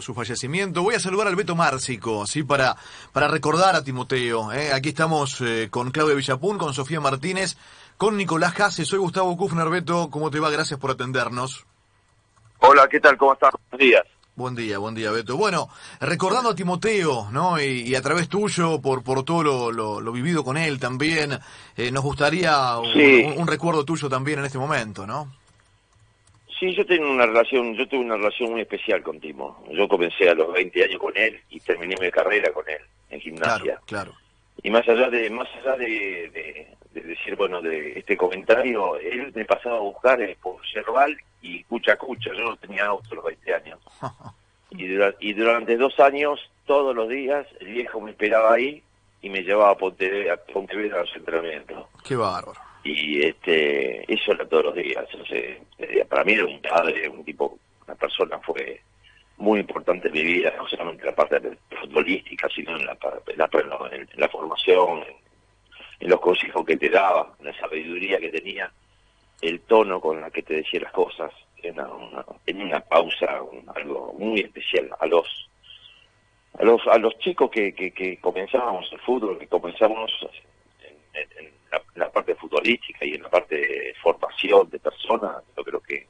su, su fallecimiento. Voy a saludar al Beto Márcico, ¿sí? Para, para recordar a Timoteo. ¿eh? Aquí estamos eh, con Claudia Villapún, con Sofía Martínez, con Nicolás Jase. Soy Gustavo Kufner. Beto, ¿cómo te va? Gracias por atendernos. Hola, ¿qué tal? ¿Cómo estás? Buenos días. Buen día, buen día, Beto. Bueno, recordando a Timoteo, ¿no? Y, y a través tuyo, por, por todo lo, lo, lo vivido con él también, eh, nos gustaría un, Sí. un- un recuerdo tuyo también en este momento, ¿no? Sí, yo tengo una relación, yo tuve una relación muy especial con Timo. Yo comencé a los 20 años con él y terminé mi carrera con él en gimnasia. Claro, claro. Y más allá de más allá de, de- de decir, bueno, de este comentario, él me pasaba a buscar eh, por Cerval y Cucha Cucha. Yo no tenía auto a los 20 años. Y, dura- y durante dos años, todos los días, el viejo me esperaba ahí y me llevaba a Pontevedra, a Pontevedra a los entrenamientos. Qué bárbaro. Y este eso era todos los días. Sea, eh, para mí era un padre un tipo una persona fue muy importante en mi vida no solamente en la parte futbolística sino en la, en la, en la formación en, los consejos que te daba en la sabiduría que tenía el tono con la que te decía las cosas. Era una, tenía una pausa un- algo muy especial a los a los a los chicos que, que, que comenzábamos el fútbol que comenzamos en, en- en la, en la parte futbolística y en la parte de formación de personas yo creo que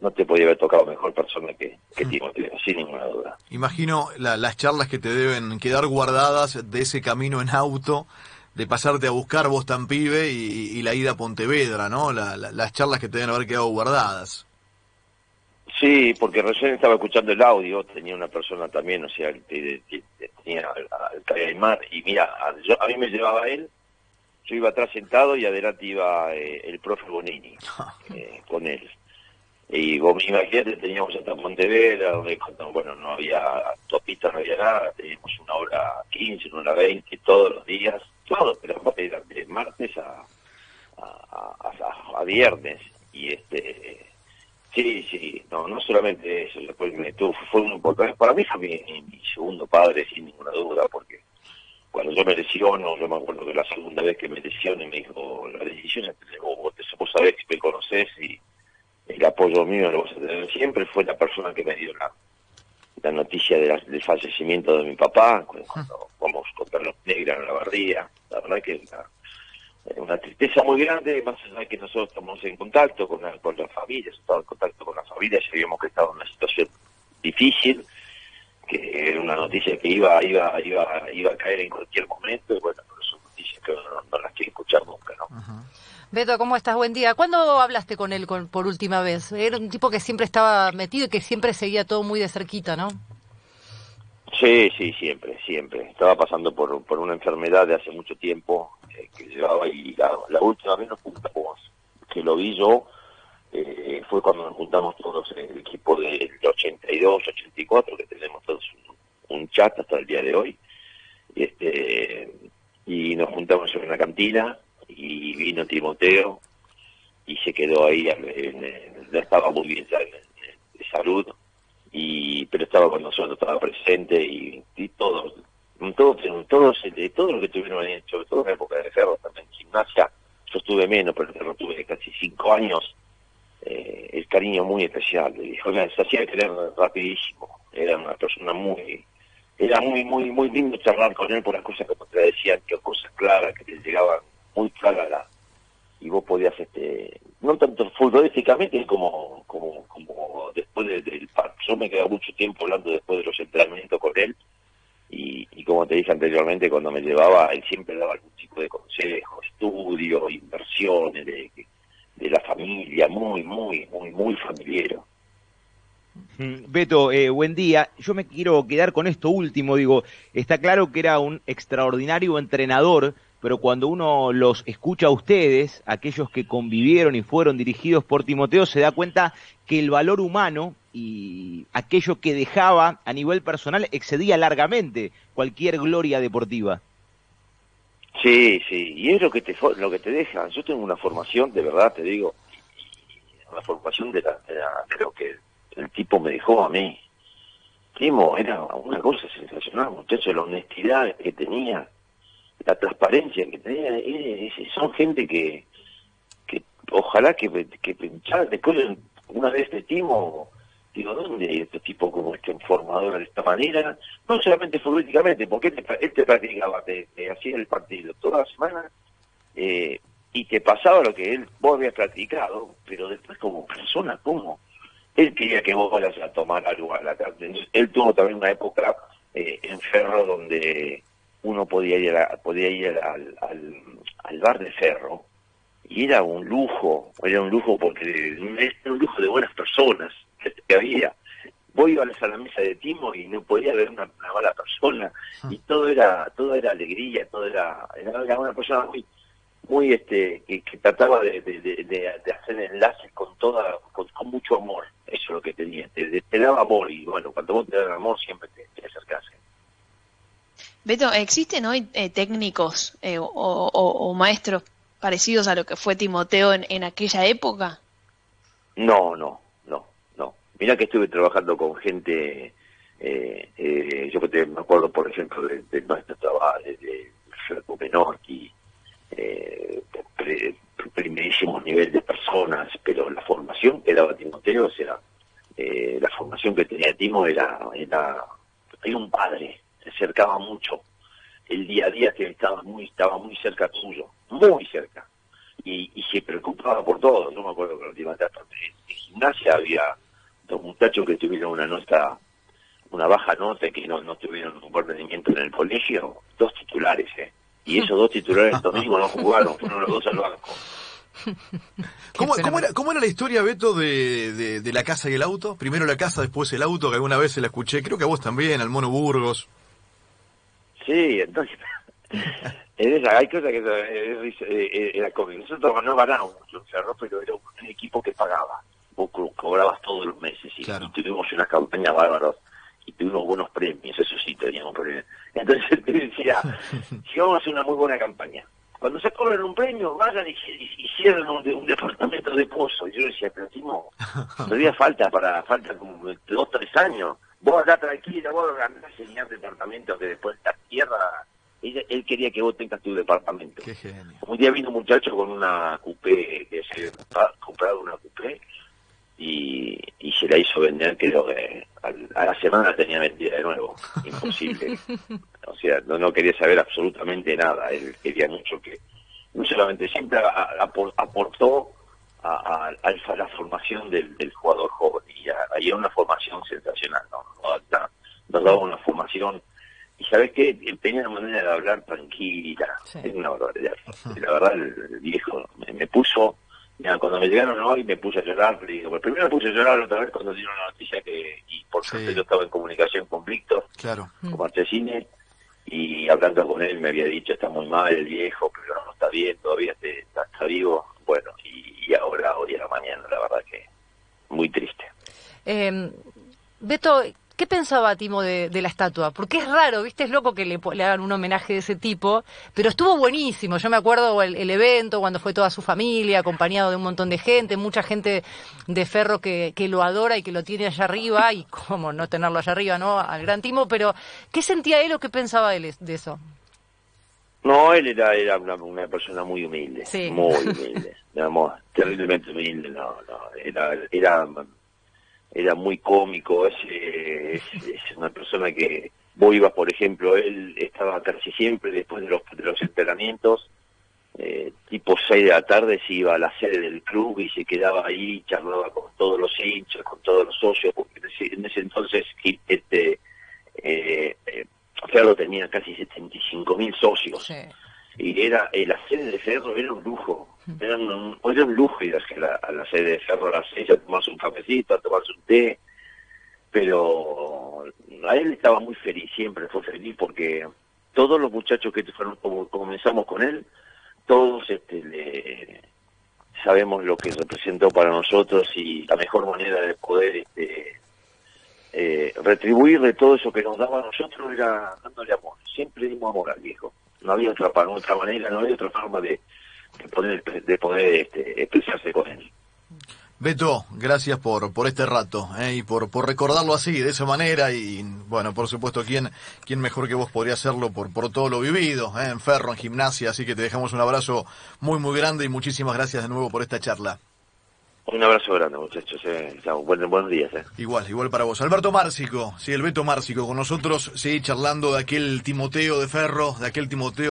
no te podía haber tocado mejor persona que, que Timoteo sin ninguna duda Imagino la- las charlas que te deben quedar guardadas de ese camino en auto, de pasarte a buscar vos tan pibe y, y la ida a Pontevedra, ¿no? La- la- las charlas que te deben haber quedado guardadas. Sí, porque recién estaba escuchando el audio, tenía una persona también, o sea, te- te- te- tenía al al mar, y mira, a, yo- a mí me llevaba él, yo iba atrás sentado y adelante iba eh, el profe Bonini eh, con él. Y vos imagínate, teníamos hasta Pontevedra, donde bueno, no había autopista, no había nada, teníamos una hora 15, una hora 20, todos los días, todo, pero era de martes a, a, a- a viernes. Y este Sí, sí, no, no solamente eso, después me tuvo, fue muy importante. Para mí fue mi, mi segundo padre, sin ninguna duda, porque cuando yo me lesiono, yo me acuerdo que la segunda vez que me lesioné me dijo, la decisión es vos, vos, sabés que me conocés y el apoyo mío lo vas a tener siempre. Fue la persona que me dio la, la noticia de la- del fallecimiento de mi papá, cuando, cuando vamos contra los negros en la barría. La verdad que la, una tristeza muy grande, más allá de que nosotros estamos en contacto con la, con la familia, estado en contacto con la familia, sabíamos que estaba en una situación difícil, que era una noticia que iba, iba, iba, iba a caer en cualquier momento, y bueno, pero son noticias que uno no, no las quiere escuchar nunca, ¿no? Beto, ¿cómo estás? Buen día. ¿Cuándo hablaste con él con- por última vez? Era un tipo que siempre estaba metido y que siempre seguía todo muy de cerquita, ¿no? Sí, sí, siempre, siempre. Estaba pasando por, por una enfermedad de hace mucho tiempo eh, que llevaba y la, la última vez nos juntamos, que lo vi yo, eh, fue cuando nos juntamos todos en el equipo del 82, 84, que chat hasta el día de hoy. Este, y nos juntamos en una cantina y vino Timoteo y se quedó ahí, no estaba muy bien de salud, y pero estaba con nosotros, estaba presente y, y todos, todos, todos, de todo lo que tuvieron hecho, sobre todo en la época de Ferro, también en gimnasia, yo estuve menos, pero Ferro tuve casi cinco años, eh, el cariño muy especial, y dijo, se hacía querer rapidísimo, era una persona muy, era muy, muy, muy lindo charlar con él por las cosas que te decían, que cosas claras, que te llegaban muy claras la, y vos podías este no tanto futbolísticamente como como como después de- del par. Yo me quedé mucho tiempo hablando después de los entrenamientos con él y, y como te dije anteriormente cuando me llevaba él siempre daba algún tipo de consejo estudio inversiones de, de la familia muy muy muy muy familiar Beto, eh, buen día. Yo me quiero quedar con esto último. Digo, está claro que era un extraordinario entrenador, pero cuando uno los escucha a ustedes, aquellos que convivieron y fueron dirigidos por Timoteo, se da cuenta que el valor humano y aquello que dejaba a nivel personal excedía largamente cualquier gloria deportiva. Sí, sí, y es lo que te lo que te dejan. Yo tengo una formación, de verdad te digo, una formación de, la, de, la- que el tipo me dejó a mí. Timo, era una cosa sensacional, muchacho, la honestidad que tenía, la transparencia que tenía, eh, eh, son gente que, que ojalá que, que después, una vez de Timo, digo, ¿dónde este tipo como este formador de esta manera? No solamente futbolísticamente, porque él te, practicaba, te, hacía el partido toda la semana eh, y te pasaba lo que él vos habías practicado, pero después como persona, ¿cómo? Él quería que vos vayas a tomar algo a la tarde. Él tuvo también una época eh, en Ferro donde uno podía ir, podía ir al, al, bar de Ferro y era un lujo, era un lujo porque era un lujo de buenas personas que había. Vos ibas a la mesa de Timo y no podía ver una, mala persona y todo era todo era alegría, todo era, era una persona muy muy este que, trataba de, de, hacer enlaces con toda con, mucho amor eso es lo te, daba amor y bueno cuando vos te das amor siempre te, te acercás Beto, ¿existen hoy eh, técnicos eh, o, maestros parecidos a lo que fue Timoteo en, aquella época? No, no, no, no. Mira que estuve trabajando con gente, eh, yo me acuerdo, por ejemplo, de, de nuestro trabajo, de, de Menorti, primerísimos nivel de personas, pero la formación que daba Timoteo, o sea, la formación que tenía Timo era, era, era un padre, se acercaba mucho. El día a día que estaba muy, estaba muy cerca tuyo, muy cerca. Y, y se preocupaba por todo. Yo me acuerdo que la última etapa en gimnasia había dos muchachos que tuvieron una nota, una baja nota y que no, no tuvieron un buen rendimiento en el colegio, dos titulares, ¿eh? Y esos dos titulares domingo no jugaron, fueron los dos al banco. ¿Cómo, era, ¿Cómo, era, la historia, Beto, de, de, la casa y el auto? Primero la casa, después el auto, que alguna vez se la escuché, creo que a vos también, al Mono Burgos. Sí, entonces, hay cosas que eh, eh, era cómico. Nosotros no ganábamos mucho Cerro, pero era un equipo que pagaba. Vos cobrabas todos los meses y, tuvimos unas campañas bárbaras y tuvimos buenos premios, eso sí teníamos premios. Entonces te decía, si vamos a hacer una muy buena campaña, cuando se cobran un premio, vayan y, hicieron un, departamento de pozo. Y yo decía, pero Timo, todavía falta para, falta como dos, tres años vos andás tranquila, vos andás a enseñar departamento que después la tierra, él, quería que vos tengas tu departamento. Qué genio. Un día vino un muchacho con una coupé, que se ha comprado una coupé, y, y se la hizo vender, creo que a, la semana tenía vendida de nuevo. Imposible. o sea, no, no quería saber absolutamente nada. Él quería mucho que, no solamente siempre aportó a, la formación del, jugador joven y ahí una formación sensacional, ¿no? Nos daba una formación y sabes qué, tenía una manera de hablar tranquila, es una barbaridad. la verdad el, viejo me, puso, cuando me llegaron hoy me puse a llorar, digo, pues primero me puse a llorar otra vez cuando dieron la noticia que, y por suerte yo estaba en comunicación con Víctor, claro. con Martesine, y hablando con él me había dicho, está muy mal el viejo, pero no está bien, todavía está, está vivo, bueno, y, ahora, hoy a la mañana, la verdad que muy triste. Eh, Beto, ¿qué pensaba Timo de, la estatua? Porque es raro, ¿viste? Es loco que le, hagan un homenaje de ese tipo, pero estuvo buenísimo. Yo me acuerdo el, evento, cuando fue toda su familia, acompañado de un montón de gente, mucha gente de Ferro que, lo adora y que lo tiene allá arriba, y cómo no tenerlo allá arriba, ¿no? Al gran Timo, pero ¿qué sentía él o qué pensaba él de eso? No, él era, era una, persona muy humilde, muy humilde, digamos, terriblemente humilde, no, no, era, era, era muy cómico, es, es, una persona que vos ibas, por ejemplo, él estaba casi siempre después de los, de los entrenamientos, eh, tipo 6 de la tarde se iba a la sede del club y se quedaba ahí, charlaba con todos los hinchas, con todos los socios, porque en ese entonces este, eh, eh Ferro tenía casi 75 mil socios. Y era eh, la sede de Ferro era un lujo. Era un, era un lujo ir a la, a la sede de Ferro a las seis a tomarse un cafecito, a tomarse un té. Pero a él estaba muy feliz, siempre fue feliz porque todos los muchachos que fueron, como comenzamos con él, todos este, le, sabemos lo que representó para nosotros y la mejor manera de poder este, eh, retribuirle todo eso que nos daba a nosotros era dándole amor. Siempre dimos amor al viejo. No había otra, otra manera, no había otra forma de, poder, de poder este, expresarse con él. Beto, gracias por, por este rato eh, y por, por recordarlo así, de esa manera. Y bueno, por supuesto, ¿quién, quién mejor que vos podría hacerlo por, por todo lo vivido eh, en Ferro, en gimnasia? Así que te dejamos un abrazo muy, muy grande y muchísimas gracias de nuevo por esta charla. Un abrazo grande, muchachos. Eh. Chao. Buen, buenos días. Eh. Igual, igual para vos. Alberto Márcico, sí, el Beto Márcico con nosotros, sí, charlando de aquel Timoteo de Ferro, de aquel Timoteo.